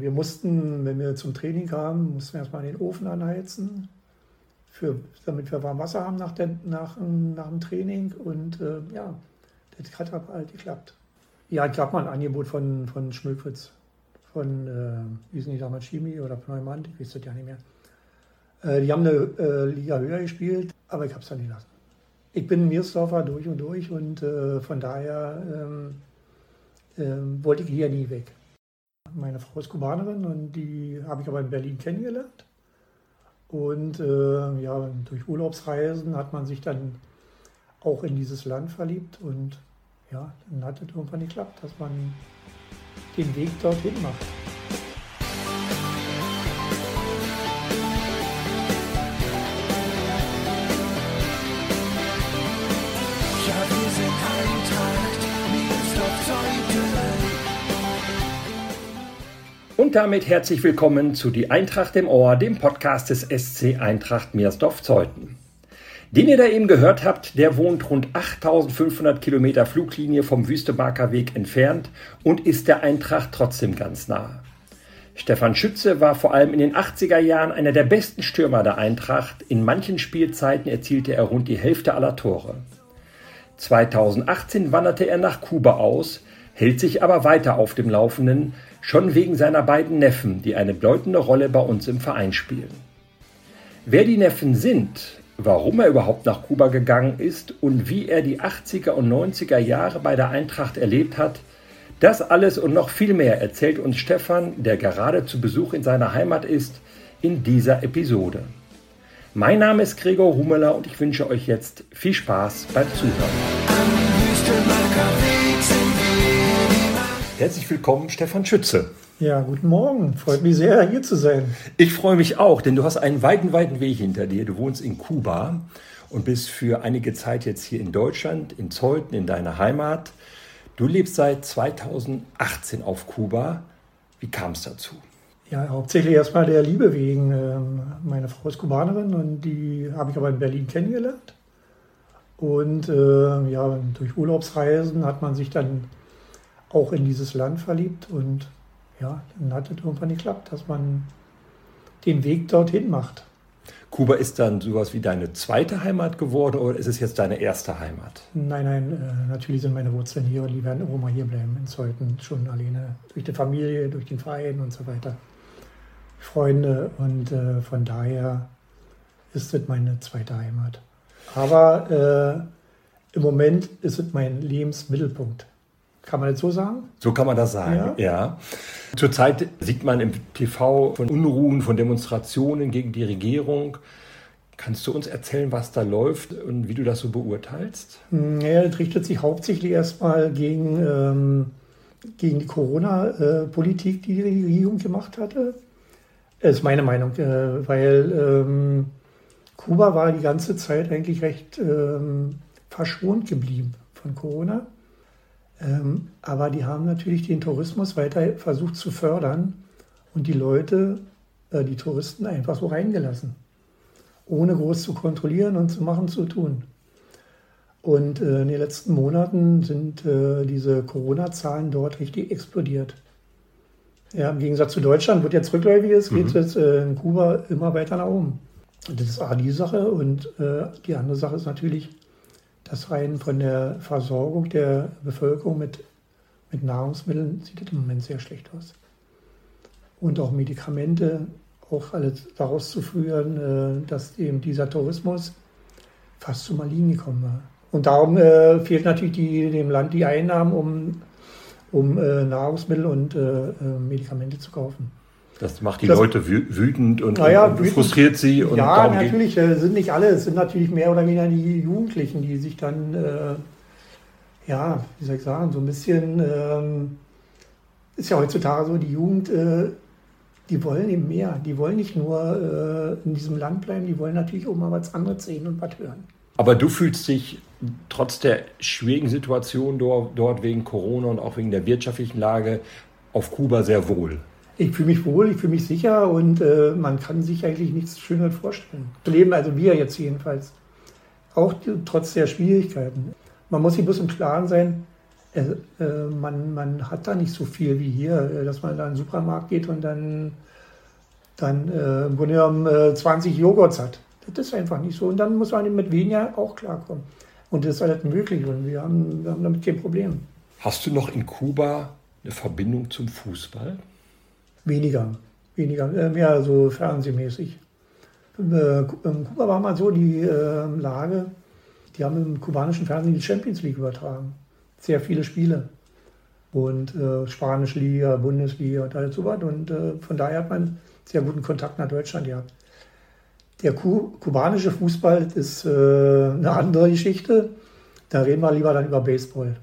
Wir mussten, wenn wir zum Training kamen, mussten wir erstmal den Ofen anheizen, für, damit wir warm Wasser haben nach, der, nach, nach dem Training. Und äh, ja, das hat halt geklappt. Ja, es gab mal ein Angebot von, von Schmökwitz, von, äh, wie sind die damals, Chemie oder Pneumant, ich weiß das ja nicht mehr. Äh, die haben eine äh, Liga höher gespielt, aber ich habe es dann nicht lassen. Ich bin Miersdorfer durch und durch und äh, von daher ähm, ähm, wollte ich hier nie weg. Meine Frau ist Kubanerin und die habe ich aber in Berlin kennengelernt. Und äh, ja, durch Urlaubsreisen hat man sich dann auch in dieses Land verliebt und ja, dann hat es irgendwann geklappt, dass man den Weg dorthin macht. Und damit herzlich willkommen zu Die Eintracht im Ohr, dem Podcast des SC Eintracht Meersdorf-Zeuthen. Den ihr da eben gehört habt, der wohnt rund 8500 Kilometer Fluglinie vom Wüstemarker Weg entfernt und ist der Eintracht trotzdem ganz nah. Stefan Schütze war vor allem in den 80er Jahren einer der besten Stürmer der Eintracht. In manchen Spielzeiten erzielte er rund die Hälfte aller Tore. 2018 wanderte er nach Kuba aus, hält sich aber weiter auf dem Laufenden, schon wegen seiner beiden Neffen, die eine bedeutende Rolle bei uns im Verein spielen. Wer die Neffen sind, warum er überhaupt nach Kuba gegangen ist und wie er die 80er und 90er Jahre bei der Eintracht erlebt hat, das alles und noch viel mehr erzählt uns Stefan, der gerade zu Besuch in seiner Heimat ist, in dieser Episode. Mein Name ist Gregor Humeler und ich wünsche euch jetzt viel Spaß beim Zuhören. Herzlich willkommen, Stefan Schütze. Ja, guten Morgen. Freut mich sehr, hier zu sein. Ich freue mich auch, denn du hast einen weiten, weiten Weg hinter dir. Du wohnst in Kuba und bist für einige Zeit jetzt hier in Deutschland, in Zeuthen, in deiner Heimat. Du lebst seit 2018 auf Kuba. Wie kam es dazu? Ja, hauptsächlich erstmal der Liebe wegen. Ähm, meine Frau ist Kubanerin und die habe ich aber in Berlin kennengelernt. Und äh, ja, durch Urlaubsreisen hat man sich dann auch in dieses Land verliebt und ja, dann hat es irgendwann geklappt, dass man den Weg dorthin macht. Kuba ist dann sowas wie deine zweite Heimat geworden oder ist es jetzt deine erste Heimat? Nein, nein, äh, natürlich sind meine Wurzeln hier und die werden auch mal hier bleiben in Zeuthen, schon alleine durch die Familie, durch den Verein und so weiter. Freunde und äh, von daher ist es meine zweite Heimat. Aber äh, im Moment ist es mein Lebensmittelpunkt. Kann man das so sagen? So kann man das sagen, ja. ja. Zurzeit sieht man im TV von Unruhen, von Demonstrationen gegen die Regierung. Kannst du uns erzählen, was da läuft und wie du das so beurteilst? Ja, das richtet sich hauptsächlich erstmal gegen, ähm, gegen die Corona-Politik, die die Regierung gemacht hatte. Das ist meine Meinung, äh, weil ähm, Kuba war die ganze Zeit eigentlich recht ähm, verschont geblieben von Corona. Ähm, aber die haben natürlich den Tourismus weiter versucht zu fördern und die Leute, äh, die Touristen einfach so reingelassen, ohne groß zu kontrollieren und zu machen, zu tun. Und äh, in den letzten Monaten sind äh, diese Corona-Zahlen dort richtig explodiert. Ja, Im Gegensatz zu Deutschland, wo jetzt rückläufig ist, geht es mhm. jetzt äh, in Kuba immer weiter nach oben. Das ist A, die Sache. Und äh, die andere Sache ist natürlich, dass rein von der Versorgung der Bevölkerung mit, mit Nahrungsmitteln sieht es im Moment sehr schlecht aus. Und auch Medikamente, auch alles daraus zu führen, äh, dass eben dieser Tourismus fast zum Erliegen gekommen war. Und darum äh, fehlt natürlich die, dem Land die Einnahmen, um, um äh, Nahrungsmittel und äh, äh, Medikamente zu kaufen. Das macht die das, Leute wütend und, ja, und wütend. frustriert sie. Und ja, natürlich, äh, sind nicht alle, es sind natürlich mehr oder weniger die Jugendlichen, die sich dann, äh, ja, wie soll ich sagen, so ein bisschen, ähm, ist ja heutzutage so, die Jugend, äh, die wollen eben mehr. Die wollen nicht nur äh, in diesem Land bleiben, die wollen natürlich auch mal was anderes sehen und was hören. Aber du fühlst dich trotz der schwierigen Situation dort, dort wegen Corona und auch wegen der wirtschaftlichen Lage auf Kuba sehr wohl ich fühle mich wohl, ich fühle mich sicher und äh, man kann sich eigentlich nichts Schöneres vorstellen. Zu leben, also wir jetzt jedenfalls. Auch trotz der Schwierigkeiten. Man muss sich bloß im Klaren sein, äh, äh, man, man hat da nicht so viel wie hier, äh, dass man da in den Supermarkt geht und dann, dann äh, im Grunde genommen äh, 20 Joghurts hat. Das ist einfach nicht so. Und dann muss man mit weniger auch klarkommen. Und das ist halt möglich und wir haben, wir haben damit kein Problem. Hast du noch in Kuba eine Verbindung zum Fußball? Weniger, weniger, äh, mehr so fernsehmäßig. In Kuba war mal so die Lage, die haben im kubanischen Fernsehen die Champions League übertragen sehr viele Spiele. Und äh, Spanische Liga, Bundesliga und alles so was. Und äh, von daher hat man sehr guten Kontakt nach Deutschland gehabt. Der Ku kubanische Fußball ist äh, eine andere Geschichte. Da reden wir lieber dann über Baseball.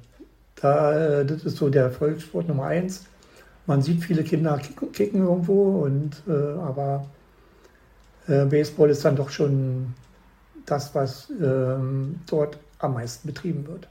Da, äh, das ist so der Volkssport Nummer eins. Man sieht viele Kinder kicken, irgendwo, und, äh, aber äh, Baseball ist dann doch schon das, was ähm, dort am meisten betrieben wird.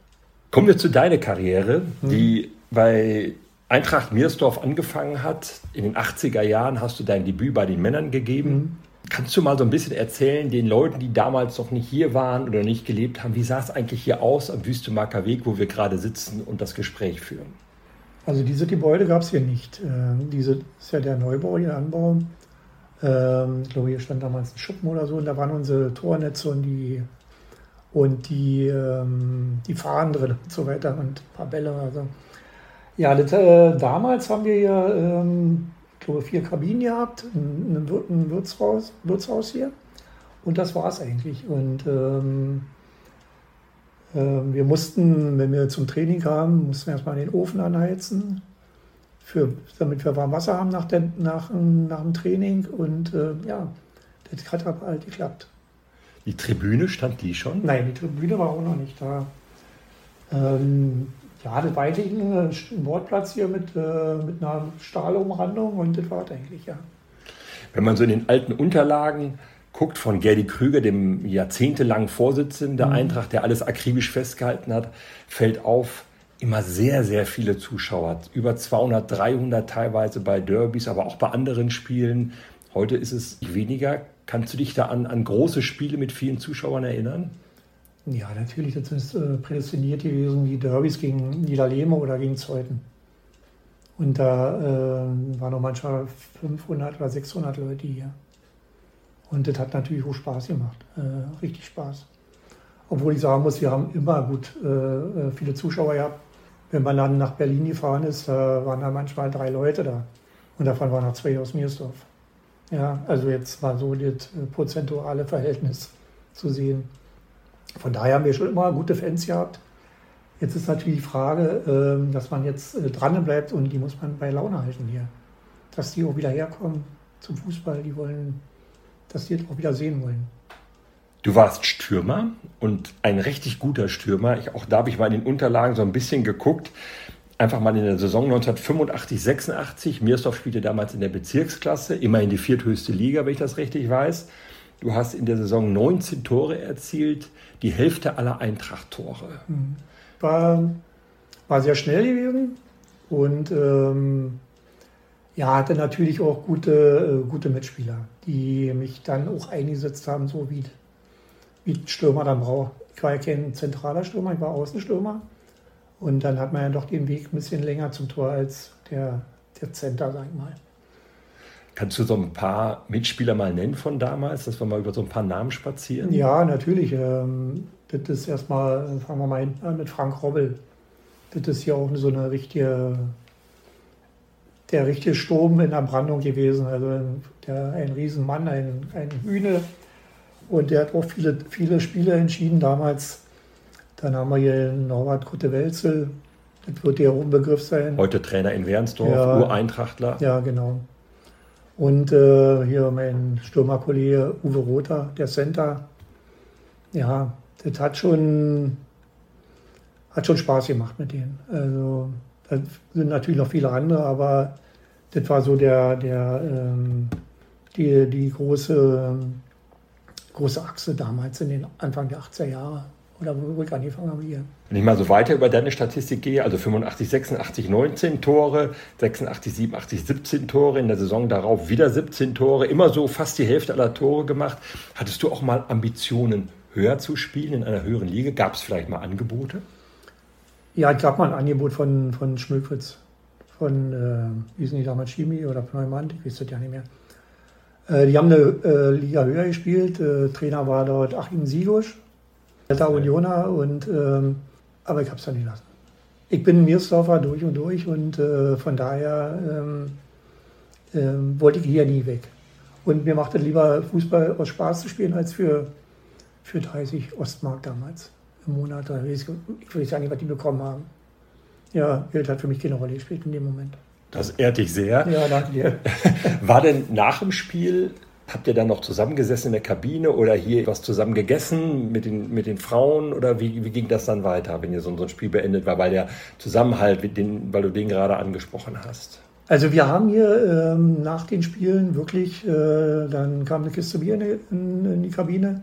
Kommen wir zu deiner Karriere, die bei Eintracht Miersdorf angefangen hat. In den 80er Jahren hast du dein Debüt bei den Männern gegeben. Mhm. Kannst du mal so ein bisschen erzählen, den Leuten, die damals noch nicht hier waren oder nicht gelebt haben, wie sah es eigentlich hier aus am Wüstemarker Weg, wo wir gerade sitzen und das Gespräch führen? Also diese Gebäude gab es hier nicht. Ähm, diese ist ja der Neubau, hier Anbau. Ähm, ich glaube, hier stand damals ein Schuppen oder so und da waren unsere Tornetze und die und die, ähm, die Fahnen drin und so weiter und ein paar Bälle. Also. Ja, das, äh, damals haben wir ja, ähm, ich glaube, vier Kabinen gehabt, ein, ein Wirtshaus, Wirtshaus hier und das war es eigentlich. Und ähm, äh, wir mussten, wenn wir zum Training kamen, mussten wir erstmal den Ofen anheizen, für, damit wir warm Wasser haben nach, der, nach, nach dem Training. Und äh, ja, das hat aber halt geklappt. Die Tribüne stand die schon? Nein, die Tribüne war auch noch nicht da. Ähm, ja, das war eigentlich ein Sportplatz hier mit, äh, mit einer Stahlumrandung und das war es eigentlich, ja. Wenn man so in den alten Unterlagen guckt von Gerdi Krüger, dem jahrzehntelangen Vorsitzenden der mhm. Eintracht, der alles akribisch festgehalten hat, fällt auf, immer sehr, sehr viele Zuschauer. Über 200, 300 teilweise bei Derbys, aber auch bei anderen Spielen. Heute ist es weniger. Kannst du dich da an, an große Spiele mit vielen Zuschauern erinnern? Ja, natürlich. Das ist äh, prädestiniert gewesen wie Derbys gegen Niederlehme oder gegen Zeuthen. Und da äh, waren noch manchmal 500 oder 600 Leute hier. Und das hat natürlich auch Spaß gemacht. Äh, richtig Spaß. Obwohl ich sagen muss, wir haben immer gut äh, äh viele Zuschauer gehabt. Wenn man dann nach Berlin gefahren ist, waren da manchmal drei Leute da. Und davon waren noch zwei aus Miersdorf. Ja, also jetzt mal so das äh, prozentuale Verhältnis zu sehen. Von daher haben wir schon immer gute Fans gehabt. Jetzt ist natürlich die Frage, ähm, dass man jetzt äh, dran bleibt und die muss man bei Laune halten hier. Dass die auch wieder herkommen zum Fußball, die wollen, dass die auch wieder sehen wollen. Du warst Stürmer und ein richtig guter Stürmer. Ich, auch da habe ich mal in den Unterlagen so ein bisschen geguckt einfach mal in der Saison 1985, 86. Miersdorf spielte damals in der Bezirksklasse, immerhin die vierthöchste Liga, wenn ich das richtig weiß. Du hast in der Saison 19 Tore erzielt, die Hälfte aller Eintracht-Tore. Mhm. War, war sehr schnell gewesen und ähm, ja, hatte natürlich auch gute, äh, gute Mitspieler, die mich dann auch eingesetzt haben, so wie, wie Stürmer dann braucht. Ich war ja kein zentraler Stürmer, ich war Außenstürmer. Und dann hat man ja doch den Weg ein bisschen länger zum Tor als der, der Center, sag ich mal. Kannst du so ein paar Mitspieler mal nennen von damals, dass wir mal über so ein paar Namen spazieren? Ja, natürlich. Ähm, das ist erstmal, fangen wir mal an mit Frank Robbel. Das ist ja auch so eine richtige, der richtige Sturm in der Brandung gewesen. Also der, ein Riesenmann, ein, ein Hühne. Und der hat auch viele, viele Spiele entschieden damals dann haben wir hier Norbert Kutte-Welzel, das wird der Begriff sein. Heute Trainer in Wernsdorf, ja, Ureintrachtler. Ja, genau. Und äh, hier mein Stürmerkollege Uwe Rother, der Center. Ja, das hat schon, hat schon Spaß gemacht mit denen. Also, da sind natürlich noch viele andere, aber das war so der, der, ähm, die, die große, große Achse damals in den Anfang der 80er Jahre oder wo ich angefangen habe hier. Wenn ich mal so weiter über deine Statistik gehe, also 85, 86, 19 Tore, 86, 87, 17 Tore, in der Saison darauf wieder 17 Tore, immer so fast die Hälfte aller Tore gemacht. Hattest du auch mal Ambitionen, höher zu spielen, in einer höheren Liga? Gab es vielleicht mal Angebote? Ja, es gab mal ein Angebot von, von Schmökwitz, von, äh, wie sind die damals, Chemie oder Pneumant, ich weiß das ja nicht mehr. Äh, die haben eine äh, Liga höher gespielt, äh, Trainer war dort Achim Sigusch, alter Unioner, und, ähm, aber ich habe es dann nicht lassen. Ich bin Miersdorfer durch und durch und äh, von daher ähm, ähm, wollte ich hier nie weg. Und mir machte lieber Fußball aus Spaß zu spielen, als für, für 30 Ostmark damals im Monat. Ich weiß ja nicht, was die bekommen haben. Ja, Geld hat für mich keine Rolle gespielt in dem Moment. Das ehrt dich sehr. Ja, danke dir. War denn nach dem Spiel, habt ihr dann noch zusammengesessen in der Kabine oder hier was zusammen gegessen mit den, mit den Frauen oder wie, wie ging das dann weiter, wenn ihr so, so ein Spiel beendet war, weil der Zusammenhalt, den, weil du den gerade angesprochen hast? Also wir haben hier ähm, nach den Spielen wirklich, äh, dann kam eine Kiste Bier in, in, in die Kabine.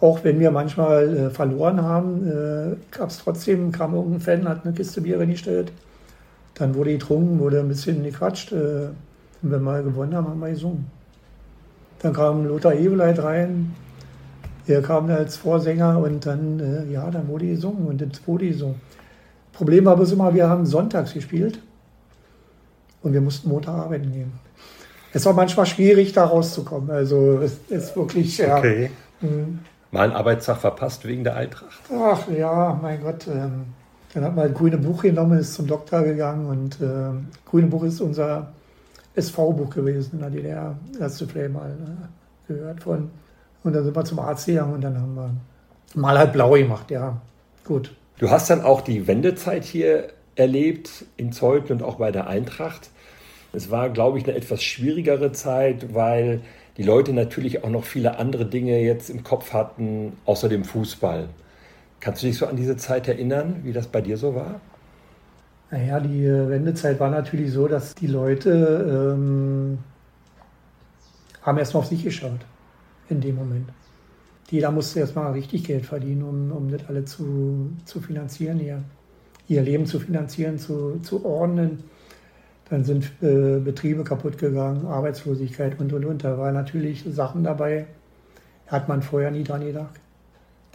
Auch wenn wir manchmal äh, verloren haben, äh, gab es trotzdem, kam irgendein Fan, hat eine Kiste Bier reingestellt. Dann wurde getrunken, wurde ein bisschen gequatscht. Äh, wenn wir mal gewonnen haben, haben wir gesungen. Dann kam Lothar Eveleit rein. Er kam als Vorsänger und dann, äh, ja, dann wurde gesungen und das wurde gesungen. Problem war bloß immer, wir haben sonntags gespielt und wir mussten Montag arbeiten gehen. Es war manchmal schwierig, da rauszukommen. Also es ist wirklich, ja. Okay. Mhm. Mal einen Arbeitstag verpasst wegen der Eintracht? Ach ja, mein Gott. Ähm, dann hat man ein grüne Buch genommen, ist zum Doktor gegangen und äh, grüne Buch ist unser SV-Buch gewesen in der DDR. Hast du vielleicht mal ne, gehört von. Und dann sind wir zum Arzt gegangen und dann haben wir mal halt blau gemacht, ja. Gut. Du hast dann auch die Wendezeit hier erlebt in Zeuthen und auch bei der Eintracht. Es war, glaube ich, eine etwas schwierigere Zeit, weil die Leute natürlich auch noch viele andere Dinge jetzt im Kopf hatten, außer dem Fußball. Kannst du dich so an diese Zeit erinnern, wie das bei dir so war? Naja, die äh, Wendezeit war natürlich so, dass die Leute ähm, haben erstmal auf sich geschaut in dem Moment. Jeder musste erstmal richtig Geld verdienen, um, um das alle zu, zu finanzieren, ihr, ihr Leben zu finanzieren, zu, zu ordnen. Dann sind äh, Betriebe kaputt gegangen, Arbeitslosigkeit und und und. Da waren natürlich Sachen dabei, hat man vorher nie dran gedacht.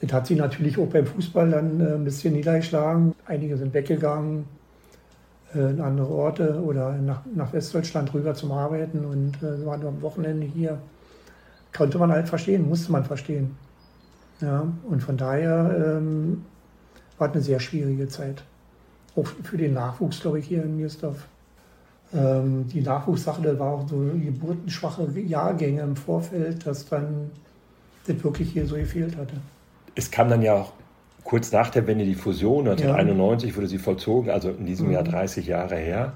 Das hat sich natürlich auch beim Fußball dann äh, ein bisschen niedergeschlagen. Einige sind weggegangen äh, in andere Orte oder nach, nach Westdeutschland rüber zum Arbeiten und äh, waren nur am Wochenende hier. Konnte man halt verstehen, musste man verstehen. Ja, und von daher ähm, war es eine sehr schwierige Zeit. Auch für den Nachwuchs, glaube ich, hier in Mirsdorf. Ähm, die Nachwuchssache, da war auch so geburtenschwache Jahrgänge im Vorfeld, dass dann das wirklich hier so gefehlt hatte. Es kam dann ja auch kurz nach der Wende die Fusion, 1991 ja. wurde sie vollzogen, also in diesem mhm. Jahr 30 Jahre her.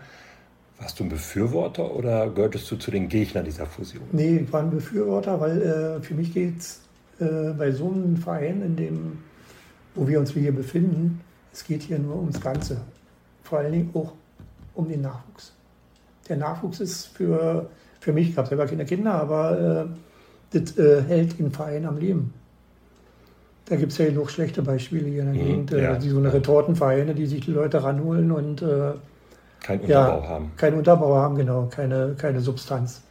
Warst du ein Befürworter oder gehörtest du zu den Gegnern dieser Fusion? Nee, ich war ein Befürworter, weil äh, für mich geht es äh, bei so einem Verein, in dem, wo wir uns hier befinden, es geht hier nur ums Ganze. Vor allen Dingen auch um den Nachwuchs der Nachwuchs ist für, für mich, ich habe selber keine Kinder, aber äh, das äh, hält den Verein am Leben. Da gibt es ja genug schlechte Beispiele hier in der mhm, Gegend, äh, ja. die so eine Retortenvereine, die sich die Leute ranholen und äh, keinen Unterbau ja, haben. Keinen Unterbau haben, genau, keine, keine Substanz.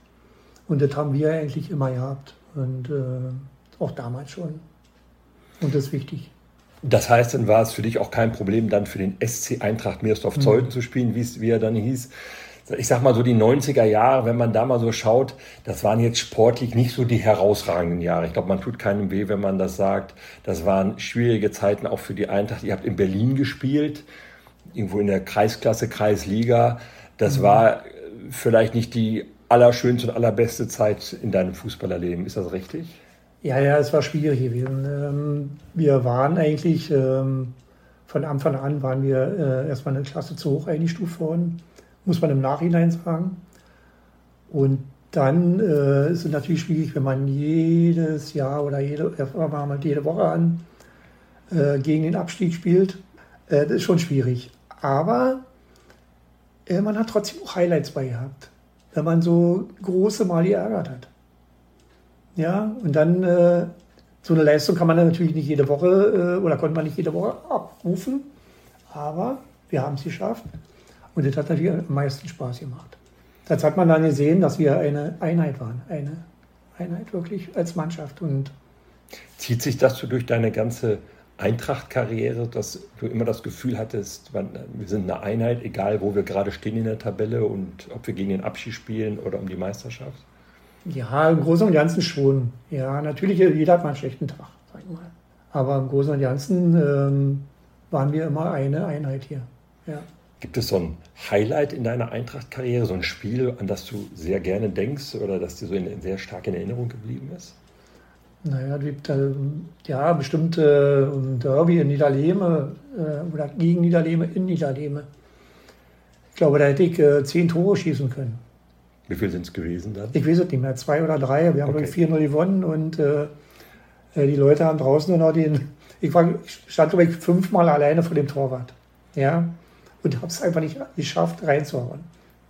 Und das haben wir eigentlich immer gehabt. Und äh, auch damals schon. Und das ist wichtig. Das heißt, dann war es für dich auch kein Problem, dann für den SC Eintracht Meersdorf-Zeuthen mhm. zu spielen, wie er dann hieß ich sag mal so die 90er Jahre, wenn man da mal so schaut, das waren jetzt sportlich nicht so die herausragenden Jahre. Ich glaube, man tut keinem weh, wenn man das sagt. Das waren schwierige Zeiten auch für die Eintracht. Ihr habt in Berlin gespielt, irgendwo in der Kreisklasse, Kreisliga. Das mhm. war vielleicht nicht die allerschönste und allerbeste Zeit in deinem Fußballerleben. Ist das richtig? Ja, ja, es war schwierig gewesen. Ähm, wir waren eigentlich, ähm, von Anfang an waren wir äh, erstmal eine Klasse zu hoch eingestuft worden muss man im Nachhinein sagen. Und dann äh, ist es natürlich schwierig, wenn man jedes Jahr oder jede, jede Woche an äh, gegen den Abstieg spielt. Äh, das ist schon schwierig. Aber äh, man hat trotzdem auch Highlights bei gehabt, wenn man so große Mal geärgert hat. Ja, und dann äh, so eine Leistung kann man natürlich nicht jede Woche äh, oder konnte man nicht jede Woche abrufen. Aber wir haben es geschafft. Und das hat natürlich am meisten Spaß gemacht. Das hat man dann gesehen, dass wir eine Einheit waren. Eine Einheit wirklich als Mannschaft. Und Zieht sich das so durch deine ganze Eintracht-Karriere, dass du immer das Gefühl hattest, wir sind eine Einheit, egal wo wir gerade stehen in der Tabelle und ob wir gegen den Abschied spielen oder um die Meisterschaft? Ja, im Großen und Ganzen schon. Ja, natürlich, jeder hat mal einen schlechten Tag, sag ich mal. Aber im Großen und Ganzen ähm, waren wir immer eine Einheit hier. Ja. Gibt es so ein Highlight in deiner Eintracht-Karriere, so ein Spiel, an das du sehr gerne denkst oder das dir so in, sehr stark in Erinnerung geblieben ist? Naja, gibt äh, ja bestimmt äh, Derby in Niederlehme äh, oder gegen Niederlehme in Niederlehme. Ich glaube, da hätte ich äh, zehn Tore schießen können. Wie viel sind es gewesen dann? Ich weiß es nicht mehr, zwei oder drei. Wir haben okay. 4-0 gewonnen und äh, äh, die Leute haben draußen nur noch den. Ich, war, ich stand, glaube ich, fünfmal alleine vor dem Torwart. Ja, und habe es einfach nicht geschafft, reinzuhauen.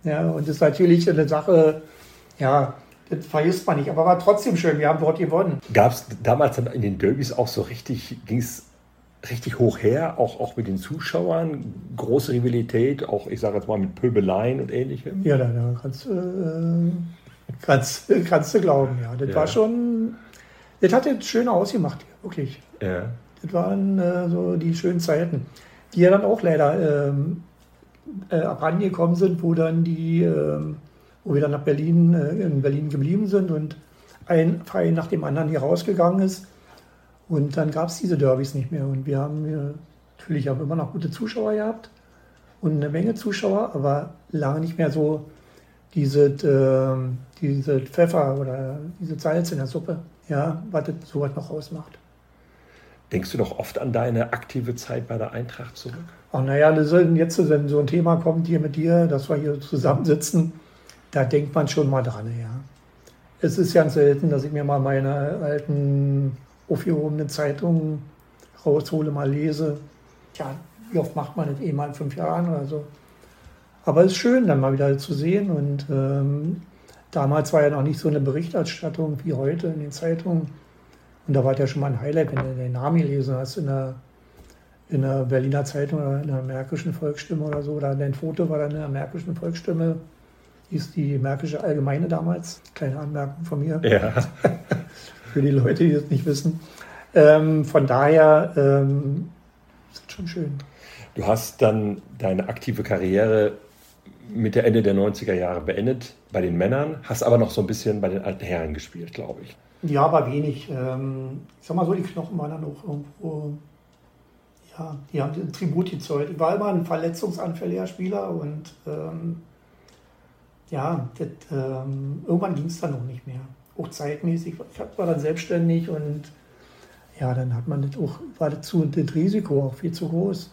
Ja, und das ist natürlich eine Sache, ja, das vergisst man nicht, aber war trotzdem schön, wir haben dort gewonnen. Gab es damals dann in den Derbys auch so richtig, ging es richtig hoch her, auch, auch mit den Zuschauern, große Rivalität, auch ich sage jetzt mal mit Pöbeleien und ähnlichem? Ja, da, da kannst, äh, kannst, kannst du glauben, ja. Das ja. war schon, das hat jetzt schön ausgemacht wirklich. Ja. Das waren äh, so die schönen Zeiten, die ja dann auch leider ähm, äh, abrangekommen sind, wo dann die, äh, wo wir dann nach Berlin, äh, in Berlin geblieben sind und ein Verein nach dem anderen hier rausgegangen ist. Und dann gab es diese Derbys nicht mehr. Und wir haben natürlich haben immer noch gute Zuschauer gehabt und eine Menge Zuschauer, aber lange nicht mehr so diese, äh, diese Pfeffer oder diese Salz in der Suppe, ja, was sowas noch ausmacht. Denkst du noch oft an deine aktive Zeit bei der Eintracht zurück? Ach naja, jetzt, wenn so ein Thema kommt hier mit dir, dass wir hier zusammensitzen, da denkt man schon mal dran, ja. Es ist ganz selten, dass ich mir mal meine alten aufgehobenen Zeitungen raushole, mal lese. Ja, wie oft macht man das eh mal in fünf Jahren oder so. Aber es ist schön, dann mal wieder zu sehen. Und ähm, damals war ja noch nicht so eine Berichterstattung wie heute in den Zeitungen. Und da war ja schon mal ein Highlight, wenn du den Namen gelesen hast in der, in der Berliner Zeitung oder in der Märkischen Volksstimme oder so. Oder dein Foto war dann in der Märkischen Volksstimme. Hieß die Märkische Allgemeine damals. Kleine Anmerkung von mir. Ja. Für die Leute, die das nicht wissen. Ähm, von daher ähm, ist schon schön. Du hast dann deine aktive Karriere mit der Ende der 90er Jahre beendet bei den Männern, hast aber noch so ein bisschen bei den alten Herren gespielt, glaube ich. Ja, aber wenig. Ähm, ich sag mal so, die Knochen waren dann auch irgendwo, ja, die haben den Tribut gezollt. Ich war immer ein verletzungsanfälliger Spieler und ähm, ja, das, ähm, irgendwann ging es dann noch nicht mehr. Auch zeitmäßig. Ich war dann selbstständig und ja, dann hat man das auch, war das, zu, das Risiko auch viel zu groß.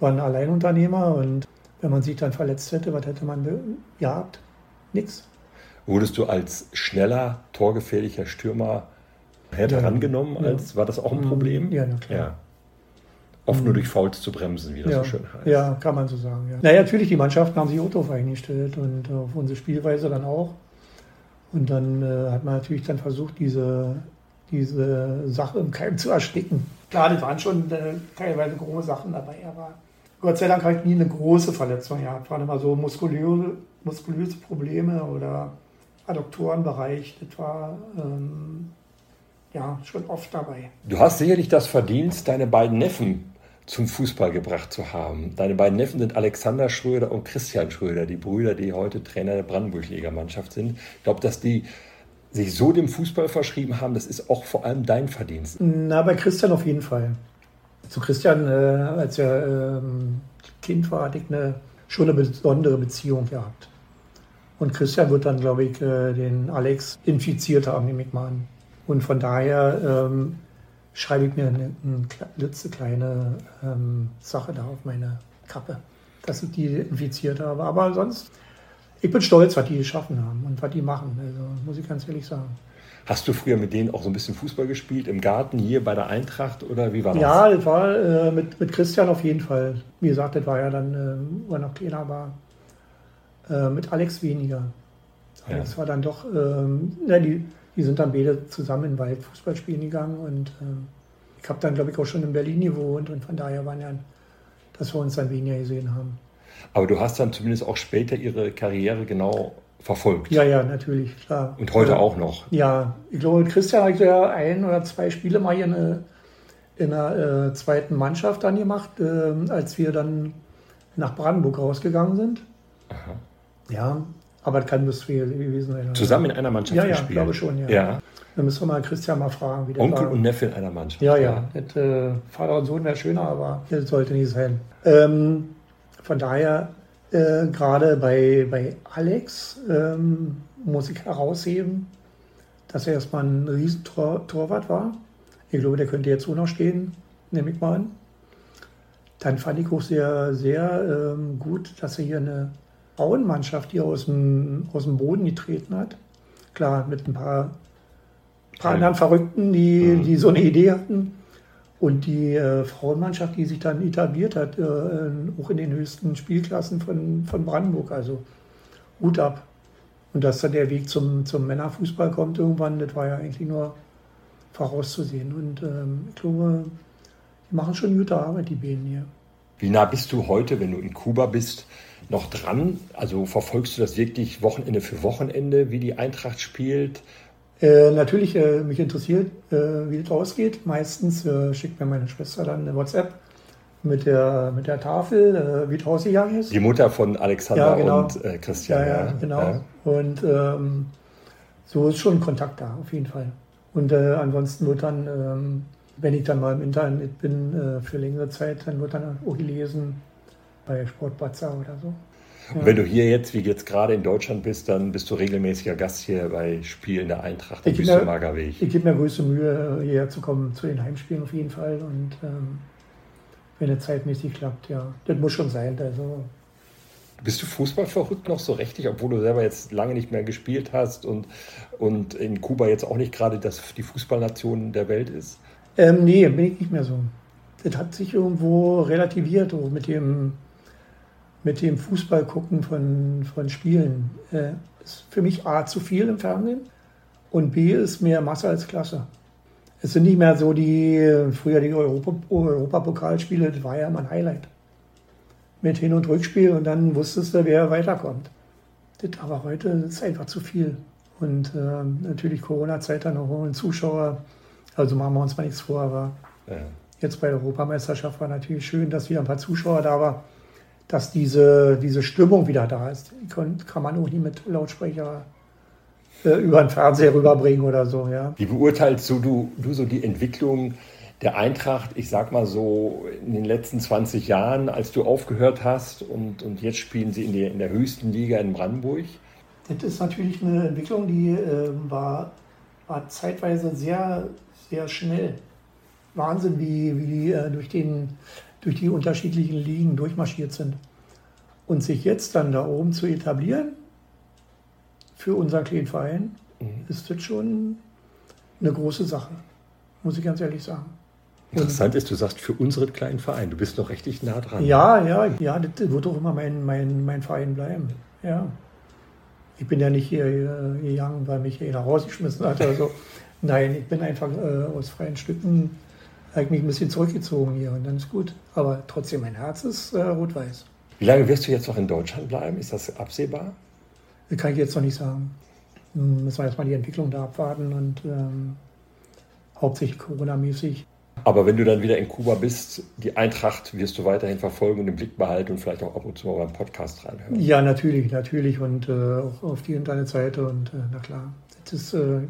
War ein Alleinunternehmer und wenn man sich dann verletzt hätte, was hätte man gehabt? Nix. Wurdest du als schneller, torgefährlicher Stürmer härter ja, rangenommen? Als, ja. War das auch ein mhm. Problem? Ja, na klar. Ja. Oft mhm. nur durch Fouls zu bremsen, wie das ja. so schön heißt. Ja, kann man so sagen. Ja. Naja, natürlich, die Mannschaften haben sich auch darauf eingestellt und auf unsere Spielweise dann auch. Und dann äh, hat man natürlich dann versucht, diese, diese Sache im Keim zu ersticken. Klar, das waren schon äh, teilweise große Sachen dabei, aber Gott sei Dank habe ich nie eine große Verletzung gehabt. Waren immer so muskulöse, muskulöse Probleme oder Adduktorenbereich. Das war ähm, ja schon oft dabei. Du hast sicherlich das Verdienst, deine beiden Neffen zum Fußball gebracht zu haben. Deine beiden Neffen sind Alexander Schröder und Christian Schröder, die Brüder, die heute Trainer der Brandenburg-Liga-Mannschaft sind. Ich glaube, dass die sich so dem Fußball verschrieben haben, das ist auch vor allem dein Verdienst. Na, bei Christian auf jeden Fall. Zu Christian, äh, als er ähm, Kind war, hatte ich eine, schon eine besondere Beziehung gehabt. Und Christian wird dann, glaube ich, äh, den Alex infiziert haben, nehme ich mal an. Und von daher ähm, schreibe ich mir eine, eine klitzekleine ähm, Sache da auf meine Kappe, dass ich die infiziert habe. Aber sonst, ich bin stolz, was die geschaffen haben und was die machen. Also muss ich ganz ehrlich sagen. Hast du früher mit denen auch so ein bisschen Fußball gespielt im Garten hier bei der Eintracht oder wie war das? Ja, das war äh, mit, mit Christian auf jeden Fall. Wie gesagt, das war ja dann, äh, wo er noch kleiner war. Äh, mit Alex weniger. Alex ja. war dann doch, ähm, ja, die, die sind dann beide zusammen in Wald Fußball spielen gegangen und ähm, ich habe dann, glaube ich, auch schon in Berlin gewohnt und von daher waren ja, dass wir uns dann weniger gesehen haben. Aber du hast dann zumindest auch später ihre Karriere genau verfolgt. Ja, ja, natürlich, klar. Und heute auch noch. Ja, ich glaube, Christian hat ja ein oder zwei Spiele mal hier eine, in der äh, zweiten Mannschaft dann gemacht, äh, als wir dann nach Brandenburg rausgegangen sind. Aha. Ja, aber das kann Lustspiel gewesen sein. Zusammen in einer Mannschaft ja, ja, gespielt? Ja, glaube schon, ja. ja. Dann müssen wir mal Christian mal fragen, wie Onkel war. und Neffe in einer Mannschaft. Ja, ja. Mit, äh, Vater und Sohn wäre schöner, aber das sollte nicht sein. Ähm, von daher, äh, gerade bei, bei Alex ähm, muss ich herausheben, dass er erstmal ein Riesentorwart war. Ich glaube, der könnte jetzt auch noch stehen, nehme ich mal an. Dann fand ich auch sehr, sehr ähm, gut, dass er hier eine Frauenmannschaft hier aus dem, aus dem Boden getreten hat. Klar, mit ein paar, paar anderen Verrückten, die, mhm. die so eine Idee hatten. Und die äh, Frauenmannschaft, die sich dann etabliert hat, äh, auch in den höchsten Spielklassen von, von Brandenburg. Also Hut ab. Und dass dann der Weg zum, zum Männerfußball kommt irgendwann, das war ja eigentlich nur vorauszusehen. Und ähm, ich glaube, die machen schon gute Arbeit, die Bienen hier. Wie nah bist du heute, wenn du in Kuba bist, noch dran? Also verfolgst du das wirklich Wochenende für Wochenende, wie die Eintracht spielt? Äh, natürlich, äh, mich interessiert, äh, wie es ausgeht. Meistens äh, schickt mir meine Schwester dann eine WhatsApp mit der, mit der Tafel, äh, wie es ausgegangen ist. Die Mutter von Alexander ja, genau. und äh, Christian. Ja, ja, genau. Ja. Und ähm, so ist schon Kontakt da, auf jeden Fall. Und ansonsten wird dann, ähm, wenn ich dann mal im Internet bin, für längere Zeit, dann wird dann auch gelesen bei Sportbatzer oder so. Und wenn du hier jetzt, wie jetzt gerade in Deutschland bist, dann bist du regelmäßiger Gast hier bei Spielen der Eintracht am Wüstenmager Weg. Ich gebe mir größte Mühe, hierher zu kommen zu den Heimspielen auf jeden Fall. Und ähm, wenn es zeitmäßig klappt, ja, das muss schon sein. Also, bist du Fußballverrückt noch so richtig, obwohl du selber jetzt lange nicht mehr gespielt hast und, und in Kuba jetzt auch nicht gerade das, die Fußballnation der Welt ist? Ähm, nee, bin ich nicht mehr so. Das hat sich irgendwo relativiert mit dem mit dem Fußball von, von Spielen äh, ist für mich A zu viel im Fernsehen und B ist mehr Masse als Klasse. Es sind nicht mehr so die, früher die Europa, Europapokalspiele, das war ja immer ein Highlight. Mit Hin- und Rückspiel und dann wusstest du, wer weiterkommt. Das aber heute ist einfach zu viel. Und äh, natürlich Corona-Zeit dann noch ohne Zuschauer. Also machen wir uns mal nichts vor, aber ja. jetzt bei der Europameisterschaft war natürlich schön, dass wieder ein paar Zuschauer da waren dass diese, diese Stimmung wieder da ist. Die kann, kann man auch nie mit Lautsprecher äh, über den Fernseher rüberbringen oder so. Ja. Wie beurteilst du, du, du so die Entwicklung der Eintracht, ich sag mal so in den letzten 20 Jahren, als du aufgehört hast und, und jetzt spielen sie in der, in der höchsten Liga in Brandenburg? Das ist natürlich eine Entwicklung, die äh, war, war zeitweise sehr, sehr schnell. Wahnsinn, wie, wie äh, durch den durch die unterschiedlichen Ligen durchmarschiert sind. Und sich jetzt dann da oben zu etablieren, für unseren kleinen Verein, mhm. ist das schon eine große Sache, muss ich ganz ehrlich sagen. Interessant ist, du sagst für unseren kleinen Verein, du bist noch richtig nah dran. Ja, ja, ja, das wird auch immer mein, mein, mein Verein bleiben. Ja. Ich bin ja nicht hier gegangen, weil mich jeder rausgeschmissen hat oder so. Nein, ich bin einfach äh, aus freien Stücken habe ich mich ein bisschen zurückgezogen hier und dann ist gut. Aber trotzdem, mein Herz ist äh, rot-weiß. Wie lange wirst du jetzt noch in Deutschland bleiben? Ist das absehbar? Das kann ich jetzt noch nicht sagen. Hm, müssen wir erstmal die Entwicklung da abwarten und ähm, hauptsächlich Corona-mäßig. Aber wenn du dann wieder in Kuba bist, die Eintracht wirst du weiterhin verfolgen und im Blick behalten und vielleicht auch ab und zu mal beim Podcast reinhören. Ja, natürlich, natürlich und äh, auch auf die Internetseite und äh, na klar, das, äh,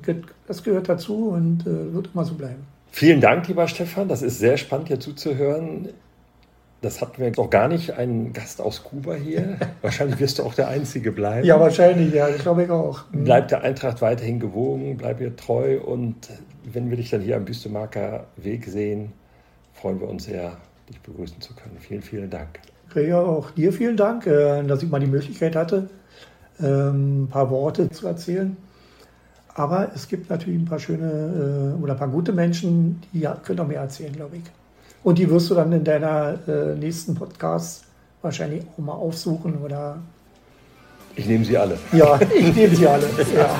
das, gehört dazu und äh, wird immer so bleiben. Vielen Dank, lieber Stefan. Das ist sehr spannend, hier zuzuhören. Das hatten wir noch gar nicht, einen Gast aus Kuba hier. wahrscheinlich wirst du auch der Einzige bleiben. Ja, wahrscheinlich, ja, das glaube ich auch. Mhm. Bleib der Eintracht weiterhin gewogen, bleib ihr treu und wenn wir dich dann hier am Büstemarker Weg sehen, freuen wir uns sehr, dich begrüßen zu können. Vielen, vielen Dank. Ja, auch dir vielen Dank, äh, dass ich mal die Möglichkeit hatte, ähm, ein paar Worte zu erzählen. Aber es gibt natürlich ein paar schöne äh, oder ein paar gute Menschen, die können auch mehr erzählen, glaube ich. Und die wirst du dann in deiner äh, nächsten Podcast wahrscheinlich auch mal aufsuchen oder. Ich nehme sie alle. Ja, ich nehme sie alle. Ja.